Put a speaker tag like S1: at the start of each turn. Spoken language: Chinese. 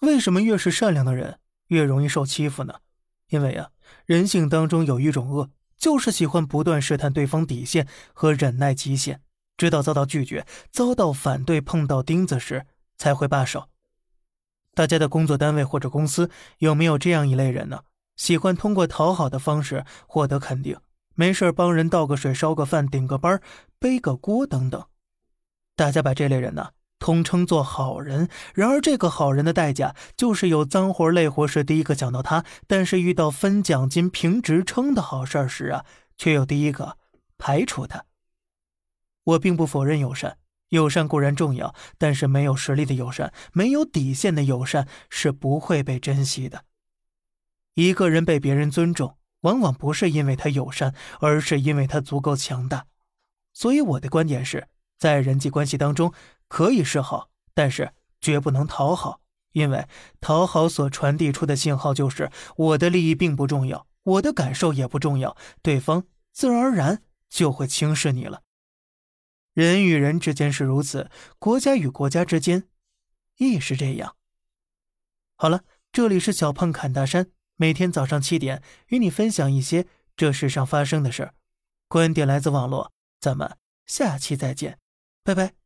S1: 为什么越是善良的人越容易受欺负呢？因为啊，人性当中有一种恶，就是喜欢不断试探对方底线和忍耐极限，直到遭到拒绝、遭到反对、碰到钉子时才会罢手。大家的工作单位或者公司有没有这样一类人呢？喜欢通过讨好的方式获得肯定，没事帮人倒个水、烧个饭、顶个班、背个锅等等。大家把这类人呢统称做好人。然而，这个好人的代价就是有脏活累活时第一个想到他，但是遇到分奖金、评职称的好事时啊，却又第一个排除他。我并不否认友善，友善固然重要，但是没有实力的友善、没有底线的友善是不会被珍惜的。一个人被别人尊重，往往不是因为他友善，而是因为他足够强大。所以我的观点是，在人际关系当中可以示好，但是绝不能讨好，因为讨好所传递出的信号就是我的利益并不重要，我的感受也不重要，对方自然而然就会轻视你了。人与人之间是如此，国家与国家之间亦是这样。好了，这里是小胖侃大山。每天早上七点，与你分享一些这世上发生的事儿。观点来自网络，咱们下期再见，拜拜。